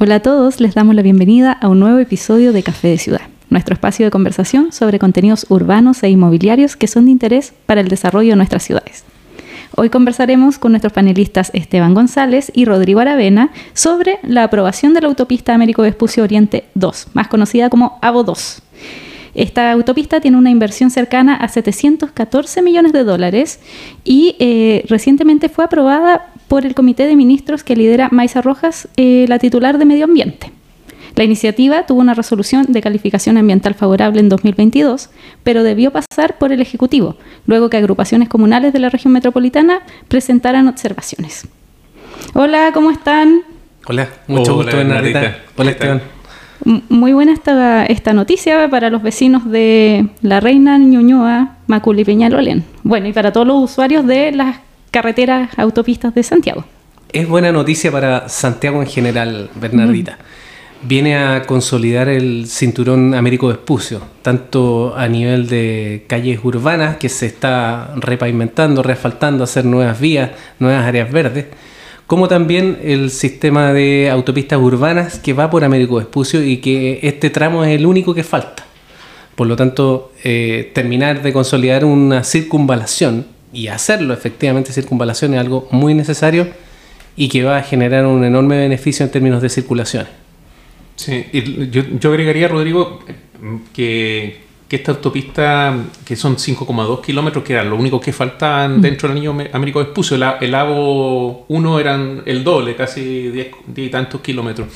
Hola a todos, les damos la bienvenida a un nuevo episodio de Café de Ciudad, nuestro espacio de conversación sobre contenidos urbanos e inmobiliarios que son de interés para el desarrollo de nuestras ciudades. Hoy conversaremos con nuestros panelistas Esteban González y Rodrigo Aravena sobre la aprobación de la autopista Américo Vespucio Oriente 2, más conocida como AVO 2. Esta autopista tiene una inversión cercana a 714 millones de dólares y eh, recientemente fue aprobada por el Comité de Ministros que lidera Maisa Rojas, eh, la titular de Medio Ambiente. La iniciativa tuvo una resolución de calificación ambiental favorable en 2022, pero debió pasar por el Ejecutivo, luego que agrupaciones comunales de la región metropolitana presentaran observaciones. Hola, ¿cómo están? Hola, mucho gusto, Bernardita. Hola, Esteban. Muy buena esta, esta noticia para los vecinos de La Reina, Ñuñoa, Macul y Peñalolén. Bueno, y para todos los usuarios de las carreteras, autopistas de Santiago. Es buena noticia para Santiago en general, Bernardita. Viene a consolidar el cinturón Américo Vespucio, tanto a nivel de calles urbanas que se está repavimentando, reasfaltando, hacer nuevas vías, nuevas áreas verdes, como también el sistema de autopistas urbanas que va por Américo Vespucio y que este tramo es el único que falta. Por lo tanto, eh, terminar de consolidar una circunvalación y hacerlo efectivamente circunvalación es algo muy necesario y que va a generar un enorme beneficio en términos de circulación. Sí, yo, yo agregaría, Rodrigo, que, que, esta autopista, que son 5,2 kilómetros, que era lo único que faltaban mm. dentro del anillo Américo Vespucio, el, el AVO 1 eran el doble, casi 10, 10 y tantos kilómetros.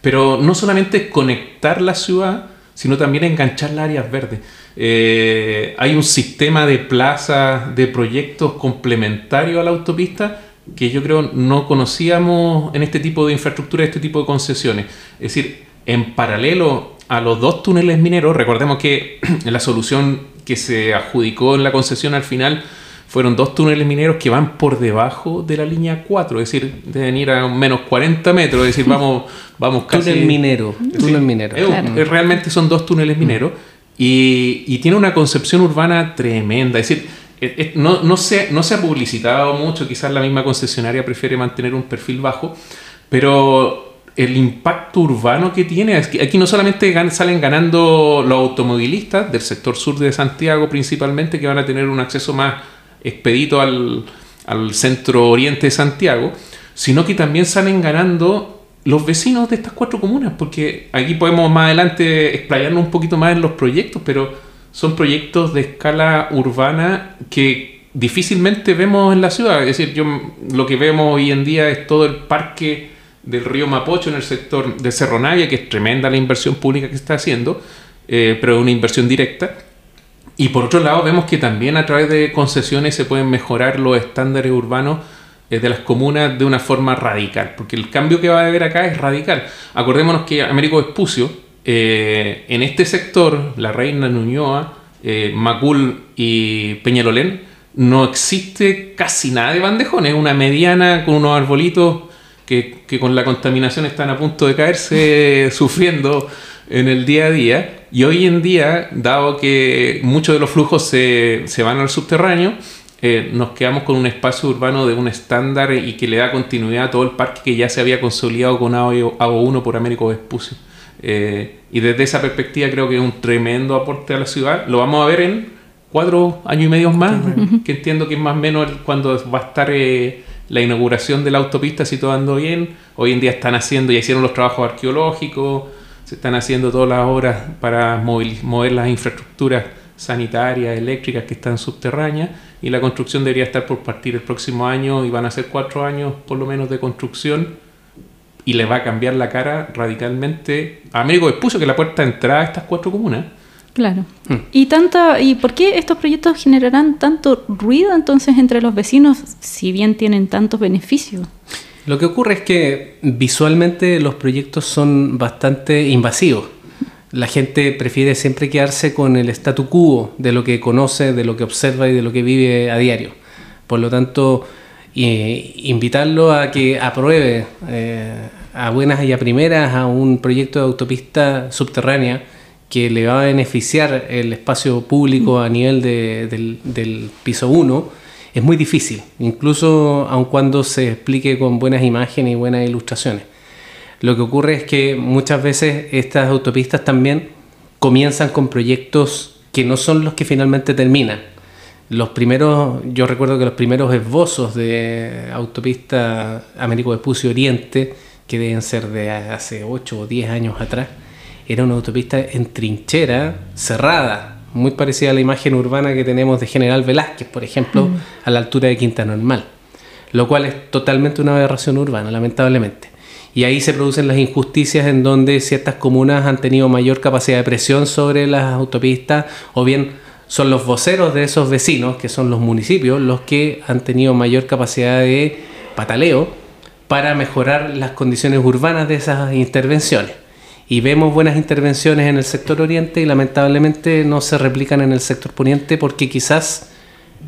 Pero no solamente conectar la ciudad, sino también enganchar las áreas verdes. Eh, hay un sistema de plazas, de proyectos complementarios a la autopista que yo creo no conocíamos en este tipo de infraestructura, este tipo de concesiones. Es decir, en paralelo a los dos túneles mineros, recordemos que la solución que se adjudicó en la concesión al final fueron dos túneles mineros que van por debajo de la línea 4, es decir, deben ir a menos 40 metros, es decir, vamos, vamos casi... Túnel minero, túnel minero. Realmente son dos túneles mineros y, tiene una concepción urbana tremenda. Es decir, no, no, se, no se ha publicitado mucho, quizás la misma concesionaria prefiere mantener un perfil bajo, pero el impacto urbano que tiene, es que aquí no solamente salen ganando los automovilistas del sector sur de Santiago principalmente, que van a tener un acceso más expedito al, al centro oriente de Santiago, sino que también salen ganando los vecinos de estas cuatro comunas, porque aquí podemos más adelante explayarnos un poquito más en los proyectos, pero son proyectos de escala urbana que difícilmente vemos en la ciudad. Es decir, yo lo que vemos hoy en día es todo el parque del río Mapocho en el sector de Cerro Navia, que es tremenda la inversión pública que está haciendo, eh, pero es una inversión directa. Y por otro lado, vemos que también a través de concesiones se pueden mejorar los estándares urbanos de las comunas de una forma radical, porque el cambio que va a haber acá es radical. Acordémonos que Américo Vespucio, eh, en este sector, La Reina, Nuñoa, eh, Macul y Peñalolén, no existe casi nada de bandejones, es una mediana con unos arbolitos que, que, con la contaminación están a punto de caerse sufriendo en el día a día. Y hoy en día, dado que muchos de los flujos se, se van al subterráneo, eh, nos quedamos con un espacio urbano de un estándar y que le da continuidad a todo el parque que ya se había consolidado con AO 1 por Américo Vespucio. Eh, y desde esa perspectiva creo que es un tremendo aporte a la ciudad. Lo vamos a ver en cuatro años y medio más, que entiendo que es más o menos cuando va a estar eh, la inauguración de la autopista, si todo anda bien. Hoy en día están haciendo, ya hicieron los trabajos arqueológicos, se están haciendo todas las obras para mover las infraestructuras sanitarias, eléctricas que están subterráneas y la construcción debería estar por partir el próximo año y van a ser cuatro años por lo menos de construcción y le va a cambiar la cara radicalmente Américo expuso que la puerta de entrada a estas cuatro comunas. Claro. Mm. ¿Y, tanta, ¿Y por qué estos proyectos generarán tanto ruido entonces entre los vecinos si bien tienen tantos beneficios? Lo que ocurre es que visualmente los proyectos son bastante invasivos la gente prefiere siempre quedarse con el statu quo de lo que conoce, de lo que observa y de lo que vive a diario. Por lo tanto, invitarlo a que apruebe eh, a buenas y a primeras a un proyecto de autopista subterránea que le va a beneficiar el espacio público a nivel del, del, piso 1 es muy difícil, incluso aun cuando se explique con buenas imágenes y buenas ilustraciones. Lo que ocurre es que muchas veces estas autopistas también comienzan con proyectos que no son los que finalmente terminan. Los primeros, yo recuerdo que los primeros esbozos de autopista Américo Vespucio Oriente, que deben ser de hace 8 o 10 años atrás, era una autopista en trinchera, cerrada, muy parecida a la imagen urbana que tenemos de General Velázquez, por ejemplo, mm. a la altura de Quinta Normal, lo cual es totalmente una aberración urbana, lamentablemente. Y ahí se producen las injusticias en donde ciertas comunas han tenido mayor capacidad de presión sobre las autopistas o bien son los voceros de esos vecinos, que son los municipios, los que han tenido mayor capacidad de pataleo para mejorar las condiciones urbanas de esas intervenciones. Y vemos buenas intervenciones en el sector oriente y lamentablemente no se replican en el sector poniente porque quizás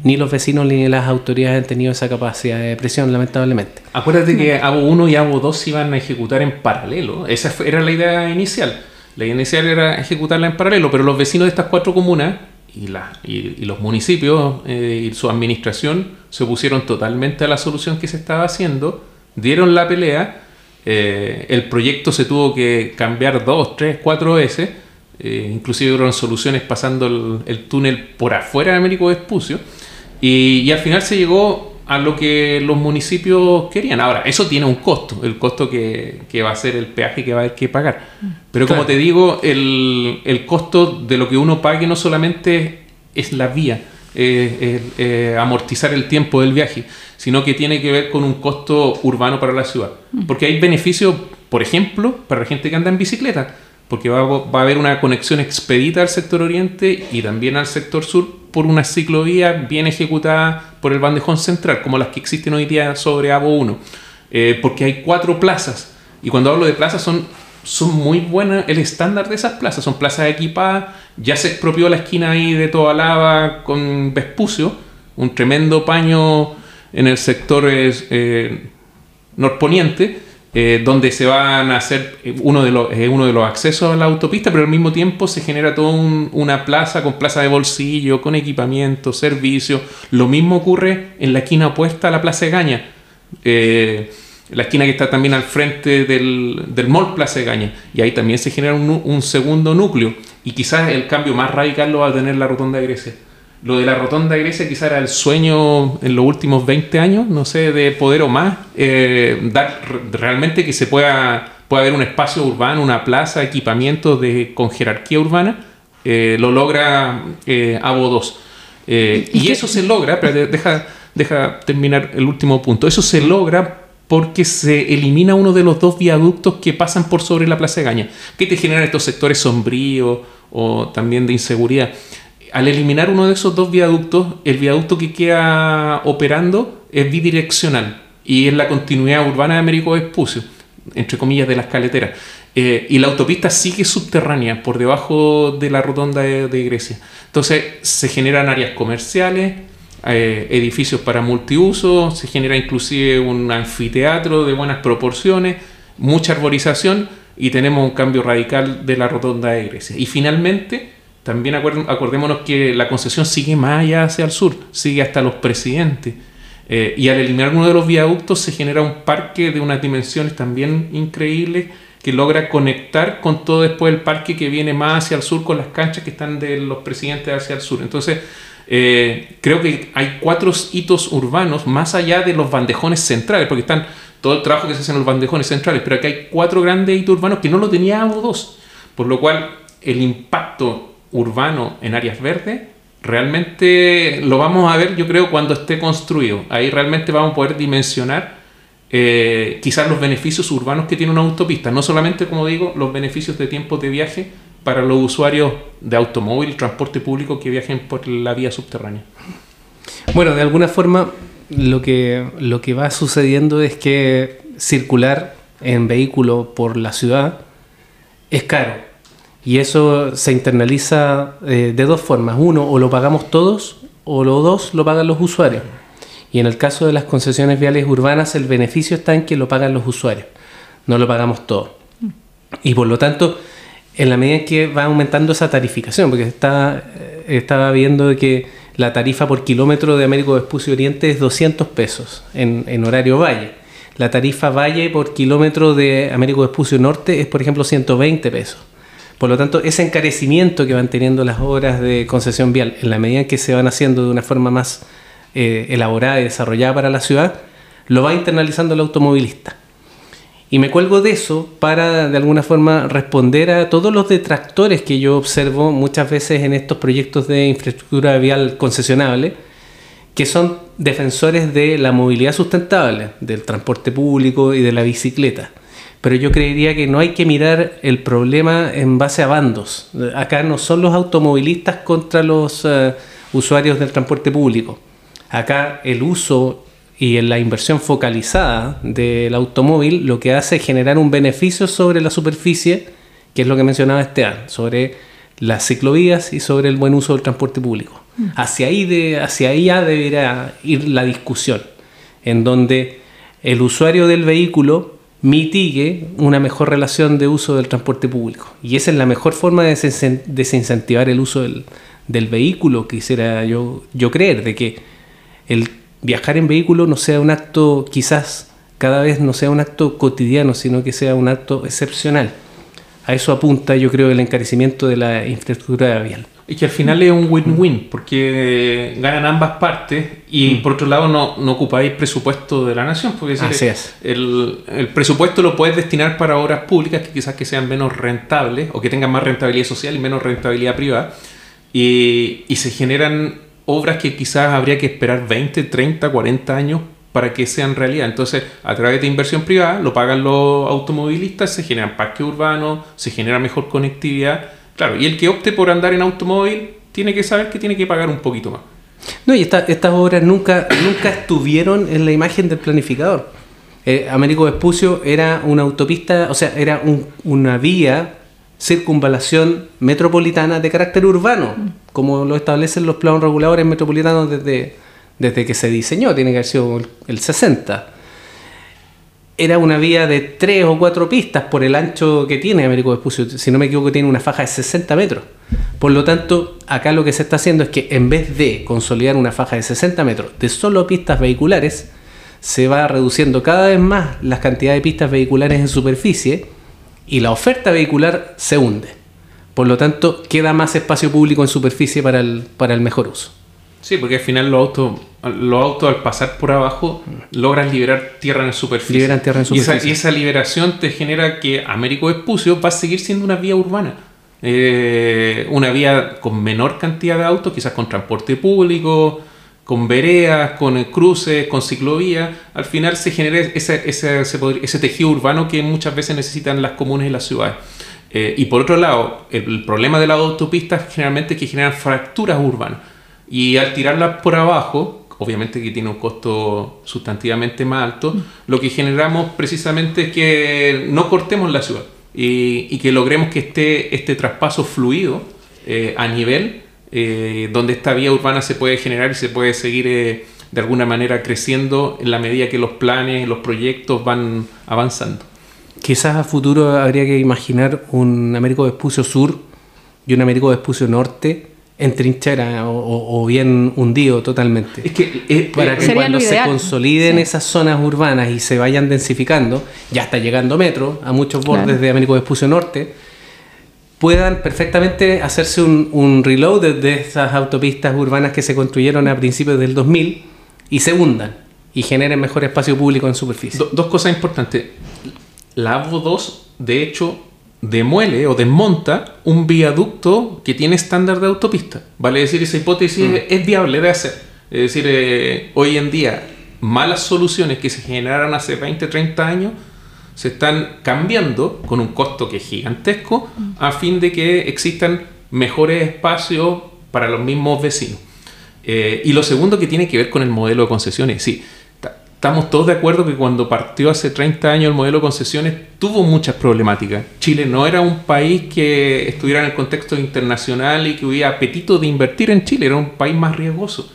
ni los vecinos ni las autoridades han tenido esa capacidad de presión, lamentablemente. Acuérdate que ABO 1 y ABO 2 se iban a ejecutar en paralelo. Esa era la idea inicial. La idea inicial era ejecutarla en paralelo, pero los vecinos de estas cuatro comunas y, la, y, los municipios eh, y su administración se opusieron totalmente a la solución que se estaba haciendo, dieron la pelea, eh, el proyecto se tuvo que cambiar dos, tres, cuatro veces, eh, inclusive hubo soluciones pasando el, el, túnel por afuera de Américo Vespucio y, al final se llegó a lo que los municipios querían. Ahora, eso tiene un costo, el costo que, va a ser el peaje que va a haber que pagar. Pero como te digo, el, el, costo de lo que uno pague no solamente es la vía, eh, amortizar el tiempo del viaje, sino que tiene que ver con un costo urbano para la ciudad. Porque hay beneficios, por ejemplo, para la gente que anda en bicicleta porque va, va, a haber una conexión expedita al sector oriente y también al sector sur por una ciclovía bien ejecutada por el bandejón central, como las que existen hoy día sobre ABO 1, eh, porque hay cuatro plazas, y cuando hablo de plazas son, son muy buenas, el estándar de esas plazas, son plazas equipadas, ya se expropió la esquina ahí de toda lava con Vespucio, un tremendo paño en el sector eh, norponiente, eh, donde se van a hacer eh, uno de, los, uno de los accesos a la autopista, pero al mismo tiempo se genera toda una plaza con plaza de bolsillo, con equipamiento, servicio. Lo mismo ocurre en la esquina opuesta a la Plaza de Gaña. La esquina que está también al frente del, del Mall Plaza de Gaña. Y ahí también se genera un, un segundo núcleo. Y quizás el cambio más radical lo va a tener la Rotonda de Grecia lo de la rotonda de Grecia quizá era el sueño en los últimos 20 años, no sé, de poder o más, eh, dar realmente que se pueda, pueda haber un espacio urbano, una plaza, equipamiento de, con jerarquía urbana, eh, lo logra eh, ABO 2. y eso se logra, pero deja, deja terminar el último punto, eso se logra porque se elimina uno de los dos viaductos que pasan por sobre la Plaza de Gaña, que te generan estos sectores sombríos o también de inseguridad al eliminar uno de esos dos viaductos, el viaducto que queda operando es bidireccional y es la continuidad urbana de Américo Vespucio, entre comillas, de las caleteras. Eh, y la autopista sigue subterránea por debajo de la rotonda de, Grecia. Entonces se generan áreas comerciales, eh, edificios para multiuso, se genera inclusive un anfiteatro de buenas proporciones, mucha arborización y tenemos un cambio radical de la rotonda de Grecia. Y finalmente también acordémonos que la concesión sigue más allá hacia el sur, sigue hasta los presidentes. Eh, y al eliminar uno de los viaductos se genera un parque de unas dimensiones también increíbles que logra conectar con todo después el parque que viene más hacia el sur con las canchas que están de los presidentes hacia el sur. Entonces, eh, creo que hay cuatro hitos urbanos más allá de los bandejones centrales, porque están todo el trabajo que se hace en los bandejones centrales, pero aquí hay cuatro grandes hitos urbanos que no lo tenía o dos, por lo cual el impacto urbano en áreas verdes, realmente lo vamos a ver yo creo cuando esté construido. Ahí realmente vamos a poder dimensionar eh, quizás los beneficios urbanos que tiene una autopista, no solamente como digo los beneficios de tiempo de viaje para los usuarios de automóvil, transporte público que viajen por la vía subterránea. Bueno, de alguna forma lo que, lo que va sucediendo es que circular en vehículo por la ciudad es caro y eso se internaliza eh, de dos formas. Uno, o lo pagamos todos, o los dos lo pagan los usuarios. Y en el caso de las concesiones viales urbanas, el beneficio está en que lo pagan los usuarios, no lo pagamos todos. Y por lo tanto, en la medida en que va aumentando esa tarificación, porque está, estaba viendo que la tarifa por kilómetro de Américo Vespucio Oriente es 200 pesos en, en horario valle. la tarifa Valle por kilómetro de Américo Vespucio Norte es, por ejemplo, 120 pesos. Por lo tanto, ese encarecimiento que van teniendo las obras de concesión vial, en la medida en que se van haciendo de una forma más eh, elaborada y desarrollada para la ciudad, lo va internalizando el automovilista. Y me cuelgo de eso para de alguna forma responder a todos los detractores que yo observo muchas veces en estos proyectos de infraestructura vial concesionable, que son defensores de la movilidad sustentable, del transporte público y de la bicicleta pero yo creería que no hay que mirar el problema en base a bandos. Acá no son los automovilistas contra los eh, usuarios del transporte público. Acá el uso y la inversión focalizada del automóvil lo que hace es generar un beneficio sobre la superficie, que es lo que mencionaba Esteban, sobre las ciclovías y sobre el buen uso del transporte público. Mm. Hacia ahí, de, hacia ahí ya debería ir la discusión, en donde el usuario del vehículo mitigue una mejor relación de uso del transporte público. Y esa es la mejor forma de desincentivar el uso del, vehículo, quisiera yo, yo creer, de que el viajar en vehículo no sea un acto, quizás cada vez no sea un acto cotidiano, sino que sea un acto excepcional. A eso apunta, yo creo, el encarecimiento de la infraestructura vial. Y que al final es un win-win, porque ganan ambas partes y mm. por otro lado no, no, ocupáis presupuesto de la nación, porque Así es. El, el, presupuesto lo puedes destinar para obras públicas que quizás que sean menos rentables o que tengan más rentabilidad social y menos rentabilidad privada, y, y se generan obras que quizás habría que esperar 20, 30, 40 años para que sean realidad. Entonces, a través de inversión privada, lo pagan los automovilistas, se generan parques urbanos, se genera mejor conectividad Claro, y el que opte por andar en automóvil tiene que saber que tiene que pagar un poquito más. No, y estas obras nunca, nunca estuvieron en la imagen del planificador. Eh, Américo Vespucio era una autopista, o sea, era una vía circunvalación metropolitana de carácter urbano, como lo establecen los planos reguladores metropolitanos desde, desde que se diseñó, tiene que haber sido el 60 era una vía de tres o cuatro pistas por el ancho que tiene Américo Vespucio. Si no me equivoco, tiene una faja de 60 metros. Por lo tanto, acá lo que se está haciendo es que en vez de consolidar una faja de 60 metros de solo pistas vehiculares, se va reduciendo cada vez más la cantidad de pistas vehiculares en superficie y la oferta vehicular se hunde. Por lo tanto, queda más espacio público en superficie para el, para el mejor uso. Sí, porque al final los autos, los autos al pasar por abajo logran liberar tierra en superficie. Liberan tierra en superficie. Y esa, liberación te genera que Américo Vespucio va a seguir siendo una vía urbana. Eh, una vía con menor cantidad de autos, quizás con transporte público, con veredas, con cruces, con ciclovías. Al final se genera ese, ese, tejido urbano que muchas veces necesitan las comunes y las ciudades. Eh, y por otro lado, el, problema de las autopistas generalmente es que generan fracturas urbanas y al tirarlas por abajo, obviamente que tiene un costo sustantivamente más alto, lo que generamos precisamente es que no cortemos la ciudad y, que logremos que esté este traspaso fluido eh, a nivel eh, donde esta vía urbana se puede generar y se puede seguir eh, de alguna manera creciendo en la medida que los planes, los proyectos van avanzando. Quizás a futuro habría que imaginar un Américo Vespucio Sur y un Américo Vespucio Norte en trinchera o, bien hundido totalmente. Es que, eh, para que cuando se consoliden esas zonas urbanas y se vayan densificando, ya está llegando metro a muchos bordes de Américo Vespucio Norte, puedan perfectamente hacerse un, reload de, esas autopistas urbanas que se construyeron a principios del 2000 y se hundan y generen mejor espacio público en superficie. dos cosas importantes. La AVO 2, de hecho, demuele o desmonta un viaducto que tiene estándar de autopista. Vale decir, esa hipótesis mm. es viable de hacer. Es decir, eh, hoy en día, malas soluciones que se generaron hace 20, 30 años se están cambiando con un costo que es gigantesco mm. a fin de que existan mejores espacios para los mismos vecinos. Eh, y lo segundo que tiene que ver con el modelo de concesiones. Sí, estamos todos de acuerdo que cuando partió hace 30 años el modelo de concesiones tuvo muchas problemáticas. Chile no era un país que estuviera en el contexto internacional y que hubiera apetito de invertir en Chile, era un país más riesgoso.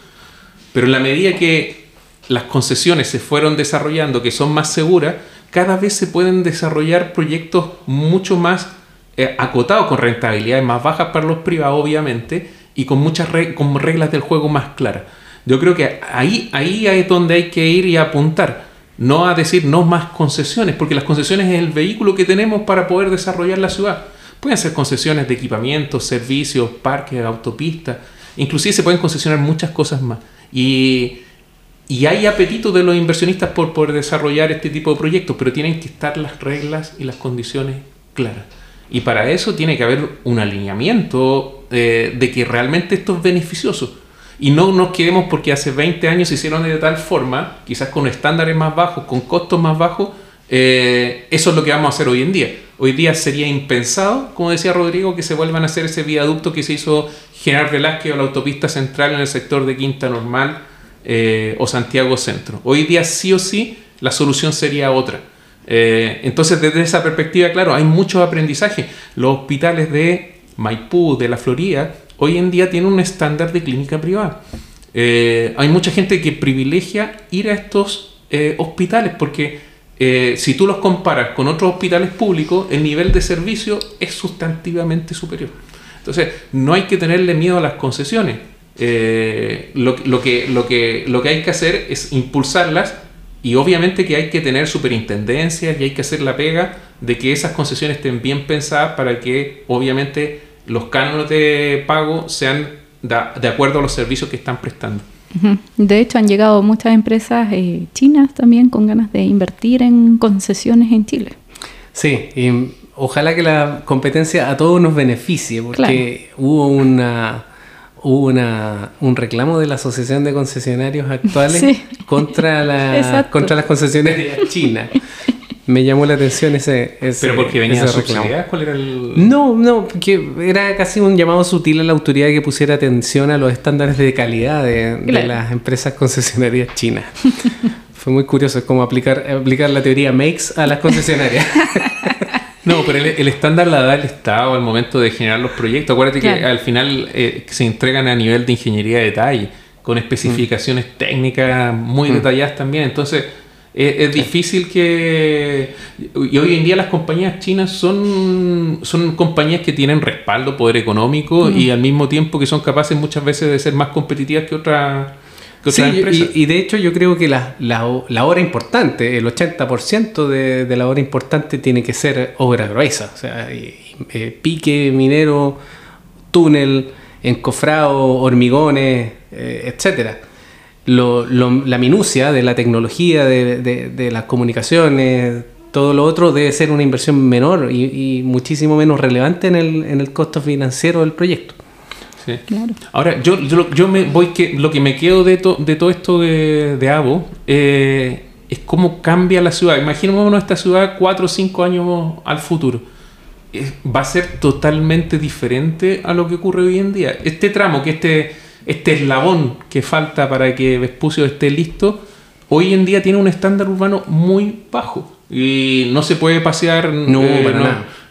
Pero en la medida que las concesiones se fueron desarrollando, que son más seguras, cada vez se pueden desarrollar proyectos mucho más eh, acotados, con rentabilidades más bajas para los privados, obviamente, y con muchas con reglas del juego más claras. Yo creo que ahí, ahí es donde hay que ir y apuntar. no a decir no más concesiones, porque las concesiones es el vehículo que tenemos para poder desarrollar la ciudad. Pueden ser concesiones de equipamientos, servicios, parques, autopistas, inclusive se pueden concesionar muchas cosas más. Y, y hay apetito de los inversionistas por poder desarrollar este tipo de proyectos, pero tienen que estar las reglas y las condiciones claras. Y para eso tiene que haber un alineamiento eh, de que realmente esto es beneficioso. Y no nos quedemos porque hace 20 años se hicieron de tal forma, quizás con estándares más bajos, con costos más bajos, eh, eso es lo que vamos a hacer hoy en día. Hoy día sería impensado, como decía Rodrigo, que se vuelvan a hacer ese viaducto que se hizo General Velázquez o la autopista central en el sector de Quinta Normal eh, o Santiago Centro. Hoy día sí o sí la solución sería otra. Eh, entonces, desde esa perspectiva, claro, hay muchos aprendizajes. Los hospitales de Maipú, de la Florida, hoy en día tienen un estándar de clínica privada. Eh, hay mucha gente que privilegia ir a estos hospitales porque si tú los comparas con otros hospitales públicos, el nivel de servicio es sustantivamente superior. Entonces, no hay que tenerle miedo a las concesiones. Lo, lo, que, lo, que, lo que hay que hacer es impulsarlas y obviamente que hay que tener superintendencias y hay que hacer la pega de que esas concesiones estén bien pensadas para que obviamente los cánones de pago sean de acuerdo a los servicios que están prestando. De hecho, han llegado muchas empresas eh, chinas también con ganas de invertir en concesiones en Chile. Sí, y ojalá que la competencia a todos nos beneficie, porque hubo una hubo una, un reclamo de la Asociación de Concesionarios Actuales contra, la, contra las concesiones de China. Me llamó la atención ese, ese ¿Pero porque venía reclamo. ¿Cuál era el...? No, no, que era casi un llamado sutil a la autoridad que pusiera atención a los estándares de calidad de, de las empresas concesionarias chinas. Fue muy curioso, es como aplicar, aplicar la teoría makes a las concesionarias. No, pero el, estándar la da el Estado al momento de generar los proyectos. Acuérdate que al final eh, se entregan a nivel de ingeniería de detalle, con especificaciones mm. técnicas muy mm. detalladas también. Entonces, es, difícil que... Y hoy en día las compañías chinas son, son compañías que tienen respaldo, poder económico mm. y al mismo tiempo que son capaces muchas veces de ser más competitivas que otras y, de hecho yo creo que la, la, hora importante, el 80% de, de, la hora importante tiene que ser obra gruesa, o sea, eh, pique, minero, túnel, encofrado, hormigones, eh, etcétera. Lo, la minucia de la tecnología, de, de, las comunicaciones, todo lo otro debe ser una inversión menor y, y muchísimo menos relevante en el, en el costo financiero del proyecto. Ahora, yo, yo, me voy que lo que me quedo de, de todo esto de, de Abo eh, es cómo cambia la ciudad. Imaginémonos esta ciudad cuatro o cinco años al futuro. va a ser totalmente diferente a lo que ocurre hoy en día. Este tramo, que este, este eslabón que falta para que Vespucio esté listo, hoy en día tiene un estándar urbano muy bajo. Y no se puede pasear, no, eh,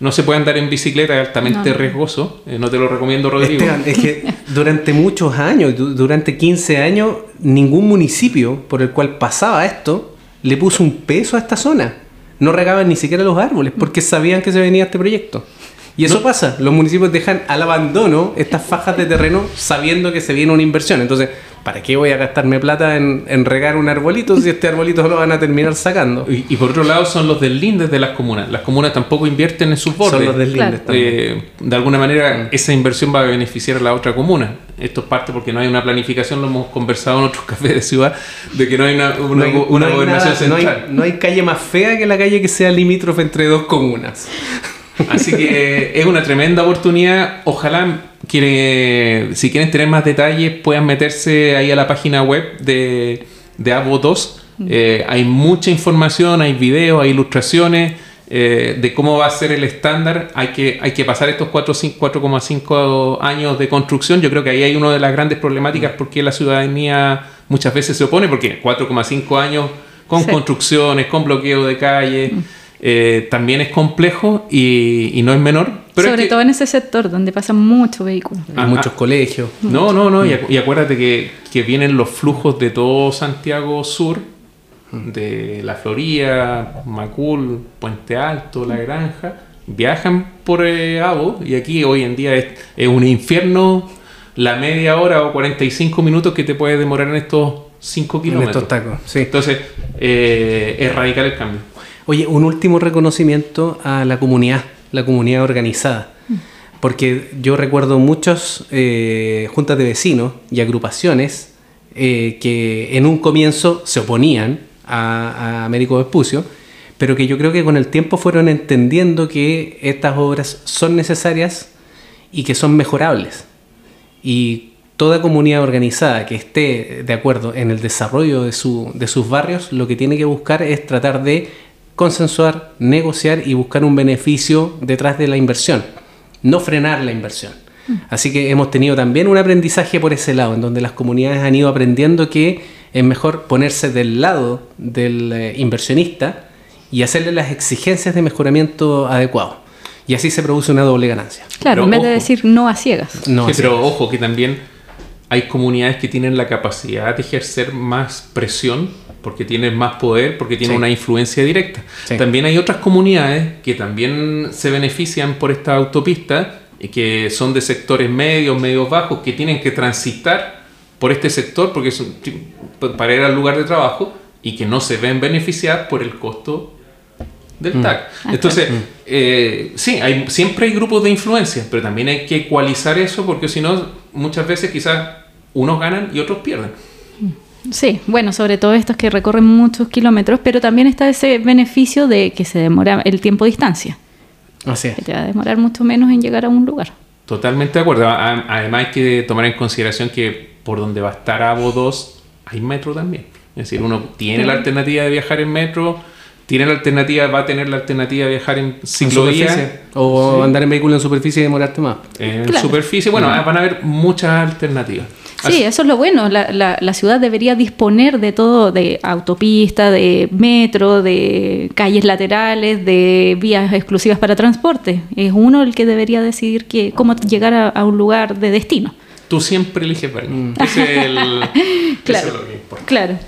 no, se puede andar en bicicleta, es altamente riesgoso. Eh, no te lo recomiendo, Rodrigo. es que durante muchos años, durante 15 años, ningún municipio por el cual pasaba esto le puso un peso a esta zona. No regaban ni siquiera los árboles porque sabían que se venía este proyecto. Y eso pasa, los municipios dejan al abandono estas fajas de terreno sabiendo que se viene una inversión. Entonces, ¿para qué voy a gastarme plata en, regar un arbolito si este arbolito lo van a terminar sacando? Y, por otro lado son los deslindes de las comunas. Las comunas tampoco invierten en sus bordes. Son los deslindes también. Eh, de alguna manera esa inversión va a beneficiar a la otra comuna. Esto es parte porque no hay una planificación, lo hemos conversado en otros cafés de ciudad, de que no hay una, una, gobernación central. No hay, calle más fea que la calle que sea limítrofe entre dos comunas. Así que es una tremenda oportunidad. Ojalá si quieren tener más detalles, puedan meterse ahí a la página web de, de AVO 2. Mm. Eh, hay mucha información, hay videos, hay ilustraciones eh, de cómo va a ser el estándar. Hay que, hay que pasar estos 4,5 años de construcción. Yo creo que ahí hay una de las grandes problemáticas porque la ciudadanía muchas veces se opone, porque 4,5 años con construcciones, con bloqueo de calle. Mm. Eh, también es complejo y, no es menor. Pero Sobre todo en ese sector donde pasan muchos vehículos. Hay muchos colegios. No, no, no. Y, acuérdate que, que, vienen los flujos de todo Santiago Sur, de La Florida, Macul, Puente Alto, La Granja, viajan por eh, y aquí hoy en día es, es un infierno la media hora o 45 minutos que te puede demorar en estos 5 kilómetros. En estos tacos, sí. Entonces, eh, es radical el cambio. Oye, un último reconocimiento a la comunidad, la comunidad organizada. Porque yo recuerdo muchas eh, juntas de vecinos y agrupaciones eh, que en un comienzo se oponían a, a Américo Vespucio, pero que yo creo que con el tiempo fueron entendiendo que estas obras son necesarias y que son mejorables. Y toda comunidad organizada que esté de acuerdo en el desarrollo de, su, de sus barrios, lo que tiene que buscar es tratar de consensuar, negociar y buscar un beneficio detrás de la inversión, no frenar la inversión. Así que hemos tenido también un aprendizaje por ese lado, en donde las comunidades han ido aprendiendo que es mejor ponerse del lado del eh, inversionista y hacerle las exigencias de mejoramiento adecuado. Y así se produce una doble ganancia. Claro, Pero en vez de decir no a ciegas. No, Sí, pero ojo que también hay comunidades que tienen la capacidad de ejercer más presión porque tienen más poder, porque tienen Sí. una influencia directa. Sí. También hay otras comunidades que también se benefician por esta autopista y que son de sectores medios, medios bajos, que tienen que transitar por este sector porque es un- para ir al lugar de trabajo y que no se ven beneficiadas por el costo del TAC. Entonces, eh, sí, hay, siempre hay grupos de influencia, pero también hay que ecualizar eso porque si no, muchas veces quizás unos ganan y otros pierden. Sí, bueno, sobre todo estos que recorren muchos kilómetros, pero también está ese beneficio de que se demora el tiempo distancia, Así es. que te va a demorar mucho menos en llegar a un lugar. Totalmente de acuerdo. Además hay que tomar en consideración que por donde va a estar AVO 2 hay metro también. Es decir, uno tiene la alternativa de viajar en metro, tiene la alternativa, va a tener la alternativa de viajar en ciclovía. O andar en vehículo en superficie y demorarte más. en Claro. superficie. Bueno, van a haber muchas alternativas. Sí, eso es lo bueno. La, la- la ciudad debería disponer de todo, de autopista, de metro, de calles laterales, de vías exclusivas para transporte. Es uno el que debería decidir que, cómo llegar a, a un lugar de destino. Tú siempre eliges Bernie. Es el. Claro. es lo que importa. Claro.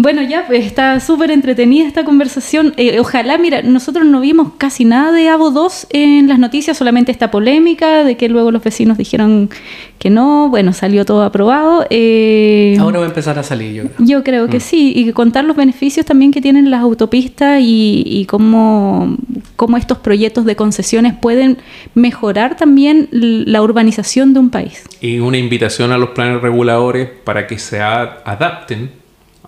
Bueno, ya pues, está súper entretenida esta conversación. Eh, ojalá, mira, nosotros no vimos casi nada de Avo 2 en las noticias, solamente esta polémica de que luego los vecinos dijeron que no. Bueno, salió todo aprobado. Eh, Ahora va a empezar a salir, yo creo. Yo creo que sí, y que contar los beneficios también que tienen las autopistas y, y cómo, cómo estos proyectos de concesiones pueden mejorar también la urbanización de un país. Y una invitación a los planes reguladores para que se adapten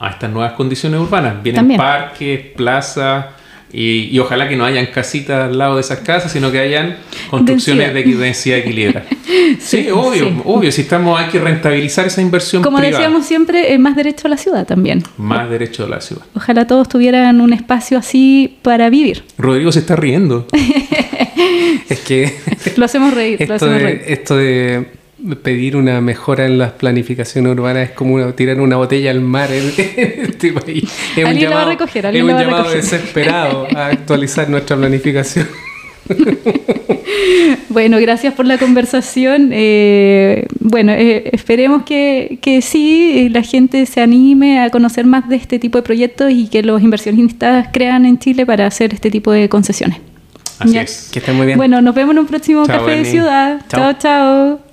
a estas nuevas condiciones urbanas. Vienen También. parques, plazas. Y, y ojalá que no hayan casitas al lado de esas casas, sino que hayan construcciones Densidad. de densidad equilibrada. sí, Sí, obvio, sí. obvio. Si estamos, hay que rentabilizar esa inversión Como privada. decíamos siempre, eh, más derecho a la ciudad también. Más derecho de la ciudad. Ojalá todos tuvieran un espacio así para vivir. Rodrigo se está riendo. Es que Lo hacemos reír, lo hacemos de, reír. esto de pedir una mejora en las planificaciones urbanas es como una- tirar una botella al mar en, en este país. Es un Alguien la va a llamado, recoger, es un llamado desesperado a actualizar nuestra planificación. Bueno, gracias por la conversación. Eh, bueno, eh, esperemos que, que sí, eh, la gente se anime a conocer más de este tipo de proyectos y que los inversionistas crean en Chile para hacer este tipo de concesiones. Así Ya. es. Que estén muy bien. Bueno, nos vemos en un próximo Chao, Café de. Ciudad. Chao. chao. chao.